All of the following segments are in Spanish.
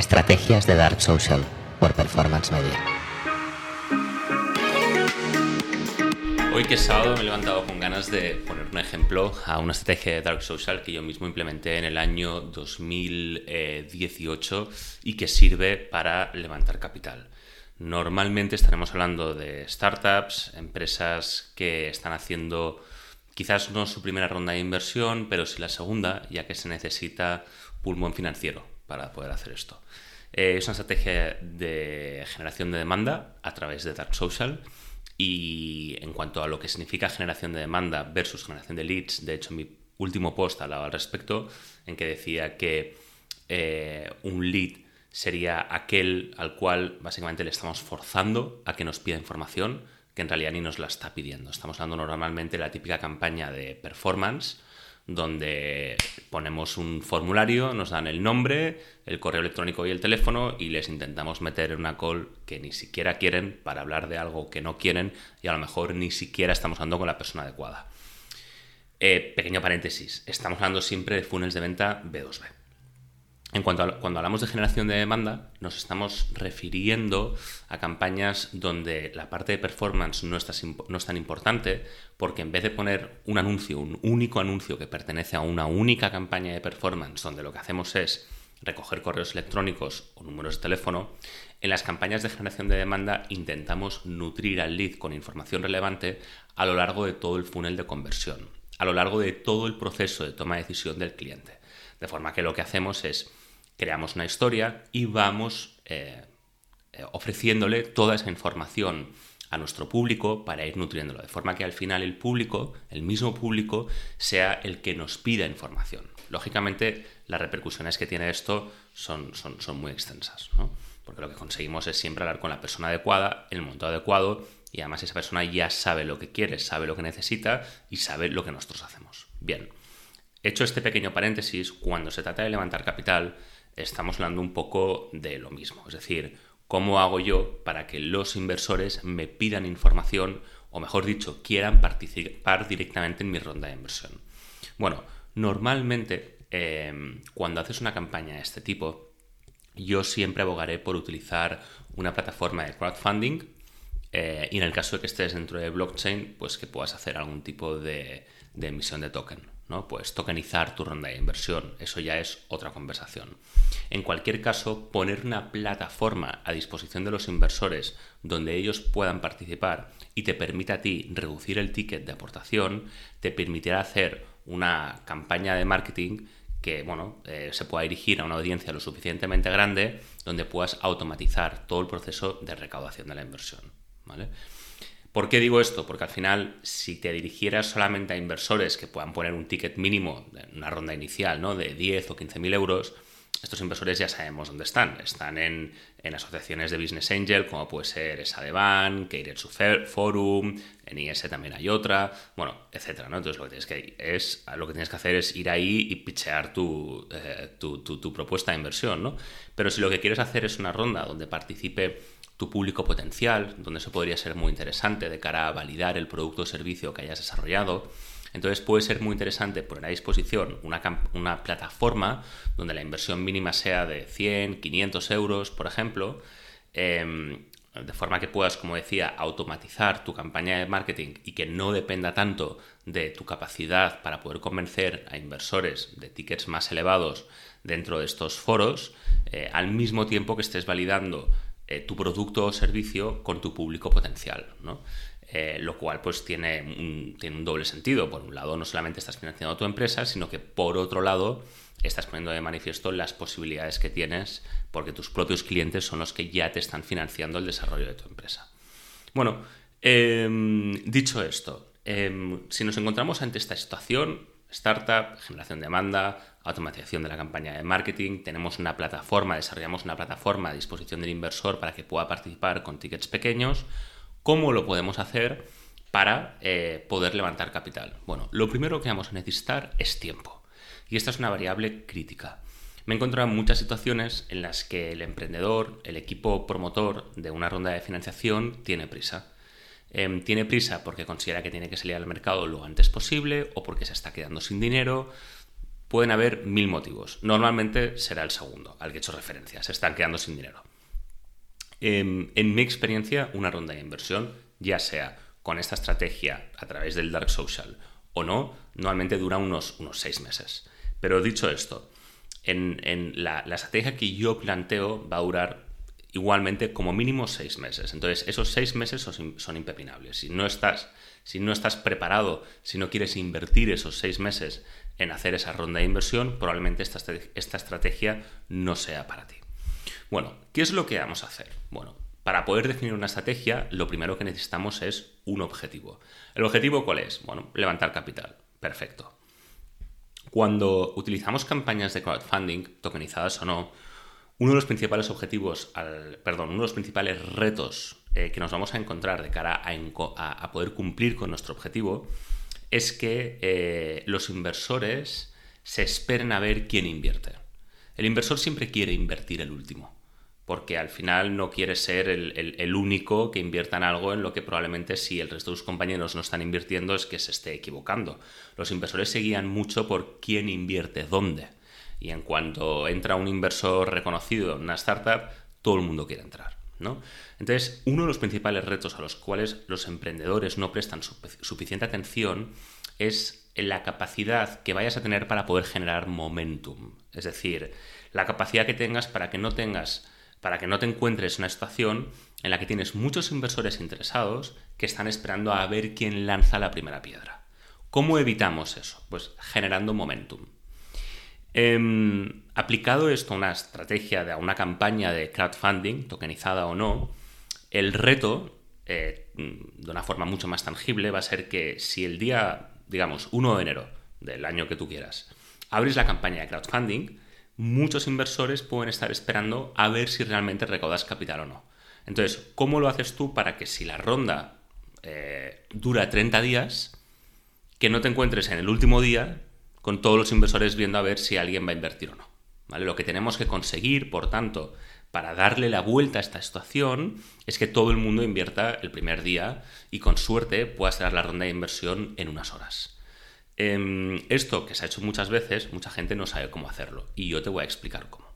Estrategias de Dark Social por Performance Media. Hoy que es sábado me he levantado con ganas de poner un ejemplo a una estrategia de Dark Social que yo mismo implementé en el año 2018 y que sirve para levantar capital. Normalmente estaremos hablando de startups, empresas que están haciendo quizás no su primera ronda de inversión, pero sí la segunda, ya que se necesita pulmón financiero para poder hacer esto. Eh, es una estrategia de generación de demanda a través de Dark Social. Y en cuanto a lo que significa generación de demanda versus generación de leads, de hecho, mi último post hablaba al respecto, en que decía que eh, un lead sería aquel al cual básicamente le estamos forzando a que nos pida información que en realidad ni nos la está pidiendo. Estamos hablando normalmente de la típica campaña de performance donde ponemos un formulario, nos dan el nombre, el correo electrónico y el teléfono y les intentamos meter en una call que ni siquiera quieren para hablar de algo que no quieren y a lo mejor ni siquiera estamos hablando con la persona adecuada. Eh, pequeño paréntesis, estamos hablando siempre de funnels de venta B2B. En cuanto a, cuando hablamos de generación de demanda, nos estamos refiriendo a campañas donde la parte de performance no, es tan importante, porque en vez de poner un anuncio, un único anuncio que pertenece a una única campaña de performance, donde lo que hacemos es recoger correos electrónicos o números de teléfono, en las campañas de generación de demanda intentamos nutrir al lead con información relevante a lo largo de todo el funnel de conversión, a lo largo de todo el proceso de toma de decisión del cliente. De forma que lo que hacemos es creamos una historia y vamos eh, eh, ofreciéndole toda esa información a nuestro público para ir nutriéndolo, de forma que al final el público, el mismo público, sea el que nos pida información. Lógicamente, las repercusiones que tiene esto son, son, son muy extensas, ¿no? porque lo que conseguimos es siempre hablar con la persona adecuada, en el momento adecuado, y además esa persona ya sabe lo que quiere, sabe lo que necesita y sabe lo que nosotros hacemos. Bien, hecho este pequeño paréntesis, cuando se trata de levantar capital, estamos hablando un poco de lo mismo. Es decir, ¿cómo hago yo para que los inversores me pidan información o, mejor dicho, quieran participar directamente en mi ronda de inversión? Bueno, normalmente em, cuando haces una campaña de este tipo, yo siempre abogaré por utilizar una plataforma de crowdfunding eh, y en el caso de que estés dentro de blockchain, pues que puedas hacer algún tipo de emisión de token. ¿No? Pues tokenizar tu ronda de inversión, eso ya es otra conversación. En cualquier caso, poner una plataforma a disposición de los inversores donde ellos puedan participar y te permita a ti reducir el ticket de aportación, te permitirá hacer una campaña de marketing que bueno, eh, se pueda dirigir a una audiencia lo suficientemente grande donde puedas automatizar todo el proceso de recaudación de la inversión. ¿vale? ¿Por qué digo esto? Porque al final, si te dirigieras solamente a inversores que puedan poner un ticket mínimo en una ronda inicial ¿no? de 10 o 15 mil euros, estos inversores ya sabemos dónde están. Están en, asociaciones de Business Angel, como puede ser esa de Ban, Keiretsu Forum, en IS también hay otra, bueno, etcétera, ¿no? Entonces lo que tienes que, es, lo que tienes que hacer es ir ahí y pichear tu, eh, tu, tu propuesta de inversión, ¿no? Pero si lo que quieres hacer es una ronda donde participe tu público potencial, donde eso podría ser muy interesante de cara a validar el producto o servicio que hayas desarrollado. Entonces puede ser muy interesante poner a disposición una, una plataforma donde la inversión mínima sea de 100, 500 euros, por ejemplo, em, de forma que puedas, como decía, automatizar tu campaña de marketing y que no dependa tanto de tu capacidad para poder convencer a inversores de tickets más elevados dentro de estos foros, eh, al mismo tiempo que estés validando eh, tu producto o servicio con tu público potencial, ¿no? Eh, lo cual pues tiene un, tiene un doble sentido. Por un lado, no solamente estás financiando tu empresa, sino que por otro lado estás poniendo de manifiesto las posibilidades que tienes porque tus propios clientes son los que ya te están financiando el desarrollo de tu empresa. Bueno, em, dicho esto, em, si nos encontramos ante esta situación, startup, generación de demanda, automatización de la campaña de marketing, tenemos una plataforma, desarrollamos una plataforma a disposición del inversor para que pueda participar con tickets pequeños. ¿Cómo lo podemos hacer para eh, poder levantar capital? Bueno, lo primero que vamos a necesitar es tiempo. Y esta es una variable crítica. Me he encontrado en muchas situaciones en las que el emprendedor, el equipo promotor de una ronda de financiación tiene prisa. Em, tiene prisa porque considera que tiene que salir al mercado lo antes posible o porque se está quedando sin dinero Pueden haber mil motivos. Normalmente será el segundo, al que he hecho referencia. Se están quedando sin dinero. Em, en, mi experiencia, una ronda de inversión, ya sea con esta estrategia a través del Dark Social o no, normalmente dura unos, unos seis meses. Pero dicho esto, en, la, estrategia que yo planteo va a durar igualmente como mínimo seis meses. Entonces, esos seis meses son, impepinables. Si no, estás, si no estás preparado, si no quieres invertir esos seis meses en hacer esa ronda de inversión, probablemente esta, esta estrategia no sea para ti. Bueno, ¿qué es lo que vamos a hacer? Bueno, para poder definir una estrategia, lo primero que necesitamos es un objetivo. ¿El objetivo cuál es? Bueno, levantar capital. Perfecto. Cuando utilizamos campañas de crowdfunding, tokenizadas o no, uno de los principales objetivos, perdón, uno de los principales retos eh, que nos vamos a encontrar de cara a, poder cumplir con nuestro objetivo es que eh, los inversores se esperen a ver quién invierte. El inversor siempre quiere invertir el último porque al final no quiere ser el, único que invierta en algo en lo que probablemente si el resto de sus compañeros no están invirtiendo es que se esté equivocando. Los inversores se guían mucho por quién invierte dónde. Y en cuanto entra un inversor reconocido en una startup, todo el mundo quiere entrar. ¿no? Entonces, uno de los principales retos a los cuales los emprendedores no prestan suficiente atención es la capacidad que vayas a tener para poder generar momentum. Es decir, la capacidad que tengas para que no tengas para que no te encuentres en una situación en la que tienes muchos inversores interesados que están esperando a ver quién lanza la primera piedra. ¿Cómo evitamos eso? Pues generando momentum. Em, aplicado esto a una estrategia de una campaña de crowdfunding, tokenizada o no, el reto, eh, de una forma mucho más tangible, va a ser que si el día, digamos, 1 de enero del año que tú quieras, abres la campaña de crowdfunding, muchos inversores pueden estar esperando a ver si realmente recaudas capital o no. Entonces, ¿cómo lo haces tú para que si la ronda eh, dura 30 días, que no te encuentres en el último día con todos los inversores viendo a ver si alguien va a invertir o no? ¿Vale? Lo que tenemos que conseguir, por tanto, para darle la vuelta a esta situación es que todo el mundo invierta el primer día y con suerte pueda dar la ronda de inversión en unas horas. Em, esto que se ha hecho muchas veces, mucha gente no sabe cómo hacerlo y yo te voy a explicar cómo.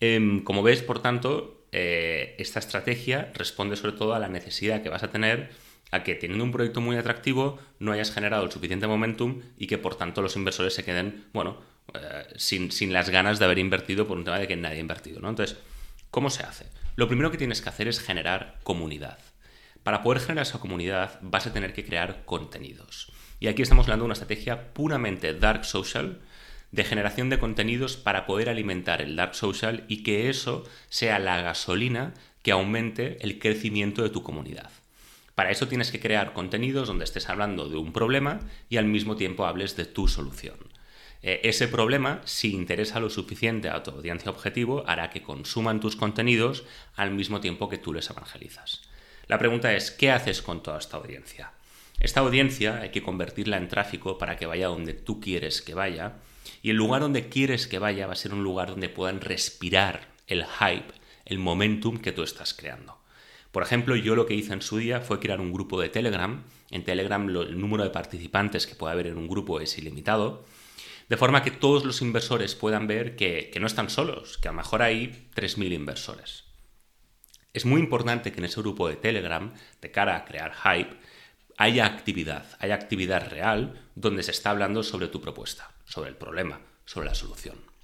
Em, como ves, por tanto, eh, esta estrategia responde sobre todo a la necesidad que vas a tener a que teniendo un proyecto muy atractivo no hayas generado el suficiente momentum y que por tanto los inversores se queden, bueno, eh, sin, sin, las ganas de haber invertido por un tema de que nadie ha invertido, ¿no? Entonces, ¿cómo se hace? Lo primero que tienes que hacer es generar comunidad. Para poder generar esa comunidad vas a tener que crear contenidos. Y aquí estamos hablando de una estrategia puramente dark social, de generación de contenidos para poder alimentar el dark social y que eso sea la gasolina que aumente el crecimiento de tu comunidad. Para eso tienes que crear contenidos donde estés hablando de un problema y al mismo tiempo hables de tu solución. Eh, ese problema, si interesa lo suficiente a tu audiencia objetivo, hará que consuman tus contenidos al mismo tiempo que tú les evangelizas. La pregunta es, ¿qué haces con toda esta audiencia? Esta audiencia hay que convertirla en tráfico para que vaya donde tú quieres que vaya y el lugar donde quieres que vaya va a ser un lugar donde puedan respirar el hype, el momentum que tú estás creando. Por ejemplo, yo lo que hice en su día fue crear un grupo de Telegram. En Telegram el número de participantes que puede haber en un grupo es ilimitado, de forma que todos los inversores puedan ver que, que no están solos, que a lo mejor hay 3.000 inversores. Es muy importante que en ese grupo de Telegram, de cara a crear hype, haya actividad, haya actividad real donde se está hablando sobre tu propuesta, sobre el problema, sobre la solución.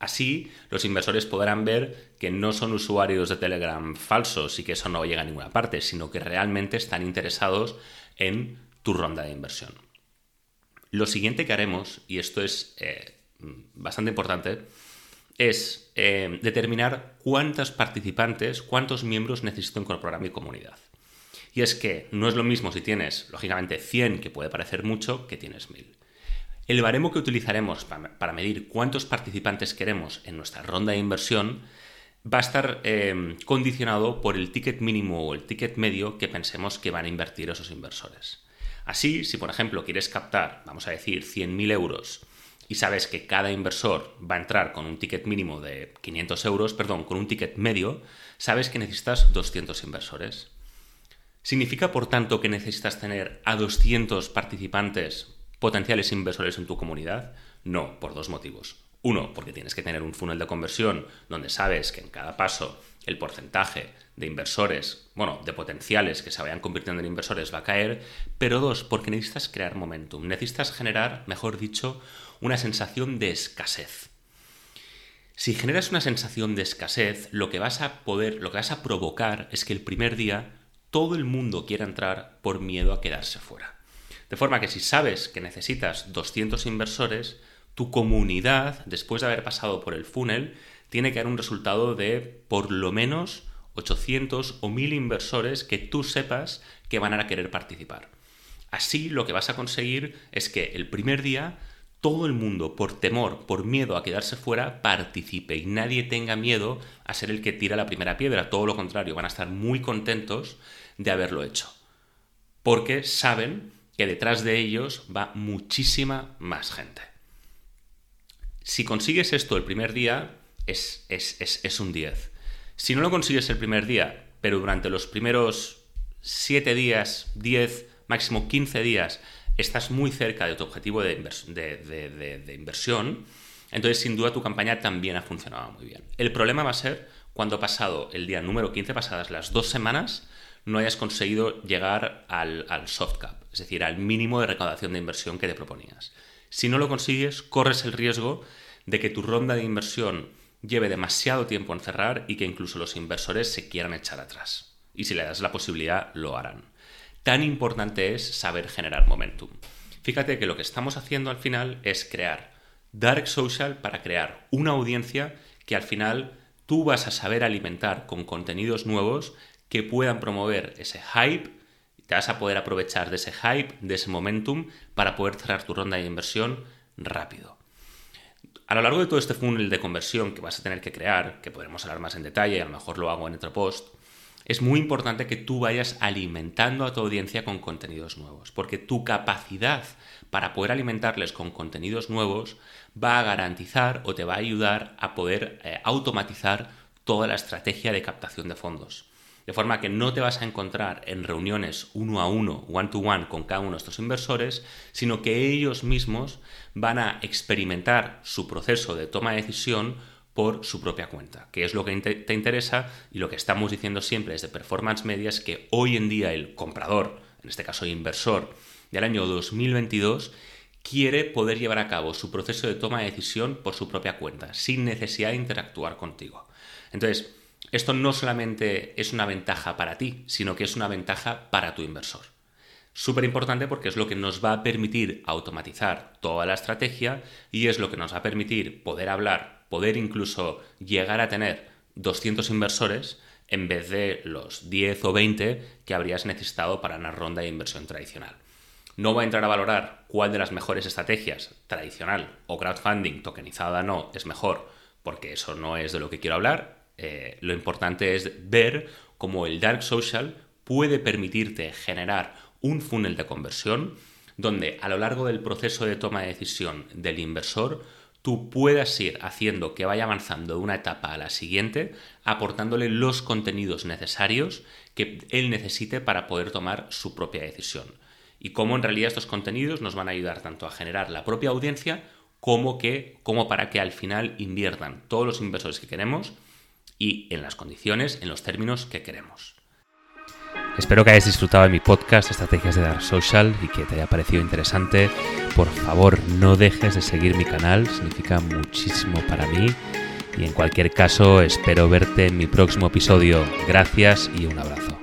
Así, los inversores podrán ver que no son usuarios de Telegram falsos y que eso no llega a ninguna parte, sino que realmente están interesados en tu ronda de inversión. Lo siguiente que haremos, y esto es eh, bastante importante, es eh, determinar cuántos participantes, cuántos miembros necesito incorporar a mi comunidad. Y es que no es lo mismo si tienes, lógicamente, 100, que puede parecer mucho, que tienes 1000. El baremo que utilizaremos para medir cuántos participantes queremos en nuestra ronda de inversión va a estar eh, condicionado por el ticket mínimo o el ticket medio que pensemos que van a invertir esos inversores. Así, si por ejemplo quieres captar, vamos a decir, 100.000 euros y sabes que cada inversor va a entrar con un ticket mínimo de 500 euros, perdón, con un ticket medio, sabes que necesitas 200 inversores. Significa, por tanto, que necesitas tener a 200 participantes potenciales inversores en tu comunidad? No, por dos motivos. Uno, porque tienes que tener un funnel de conversión donde sabes que en cada paso el porcentaje de inversores, bueno, de potenciales que se vayan convirtiendo en inversores va a caer, pero dos, porque necesitas crear momentum, necesitas generar, mejor dicho, una sensación de escasez. Si generas una sensación de escasez, lo que vas a poder, lo que vas a provocar es que el primer día todo el mundo quiera entrar por miedo a quedarse fuera. De forma que si sabes que necesitas 200 inversores, tu comunidad, después de haber pasado por el funnel, tiene que dar un resultado de por lo menos 800 o 1000 inversores que tú sepas que van a querer participar. Así lo que vas a conseguir es que el primer día todo el mundo, por temor, por miedo a quedarse fuera, participe y nadie tenga miedo a ser el que tira la primera piedra. Todo lo contrario, van a estar muy contentos de haberlo hecho. Porque saben que detrás de ellos va muchísima más gente. Si consigues esto el primer día, es, es, un 10. Si no lo consigues el primer día, pero durante los primeros 7 días, 10, máximo 15 días, estás muy cerca de tu objetivo de, de, inversión, entonces sin duda tu campaña también ha funcionado muy bien. El problema va a ser cuando ha pasado el día número 15, pasadas las dos semanas, no hayas conseguido llegar al, soft cap, es decir, al mínimo de recaudación de inversión que te proponías. Si no lo consigues, corres el riesgo de que tu ronda de inversión lleve demasiado tiempo en cerrar y que incluso los inversores se quieran echar atrás. Y si le das la posibilidad, lo harán tan importante es saber generar momentum. Fíjate que lo que estamos haciendo al final es crear Dark Social para crear una audiencia que al final tú vas a saber alimentar con contenidos nuevos que puedan promover ese hype, te vas a poder aprovechar de ese hype, de ese momentum, para poder cerrar tu ronda de inversión rápido. A lo largo de todo este funnel de conversión que vas a tener que crear, que podremos hablar más en detalle, a lo mejor lo hago en otro post, es muy importante que tú vayas alimentando a tu audiencia con contenidos nuevos, porque tu capacidad para poder alimentarles con contenidos nuevos va a garantizar o te va a ayudar a poder eh, automatizar toda la estrategia de captación de fondos. De forma que no te vas a encontrar en reuniones uno a uno, one to one, con cada uno de estos inversores, sino que ellos mismos van a experimentar su proceso de toma de decisión por su propia cuenta, que es lo que te interesa y lo que estamos diciendo siempre desde Performance Media es que hoy en día el comprador, en este caso inversor, del año 2022, quiere poder llevar a cabo su proceso de toma de decisión por su propia cuenta, sin necesidad de interactuar contigo. Entonces, esto no solamente es una ventaja para ti, sino que es una ventaja para tu inversor. Súper importante porque es lo que nos va a permitir automatizar toda la estrategia y es lo que nos va a permitir poder hablar poder incluso llegar a tener 200 inversores en vez de los 10 o 20 que habrías necesitado para una ronda de inversión tradicional. No voy a entrar a valorar cuál de las mejores estrategias, tradicional o crowdfunding, tokenizada no, es mejor, porque eso no es de lo que quiero hablar. Eh, lo importante es ver cómo el dark social puede permitirte generar un funnel de conversión donde a lo largo del proceso de toma de decisión del inversor tú puedas ir haciendo que vaya avanzando de una etapa a la siguiente, aportándole los contenidos necesarios que él necesite para poder tomar su propia decisión. Y cómo en realidad estos contenidos nos van a ayudar tanto a generar la propia audiencia como, que, como para que al final inviertan todos los inversores que queremos y en las condiciones, en los términos que queremos. Espero que hayas disfrutado de mi podcast Estrategias de Dark Social y que te haya parecido interesante. Por favor, no dejes de seguir mi canal, significa muchísimo para mí. Y en cualquier caso, espero verte en mi próximo episodio. Gracias y un abrazo.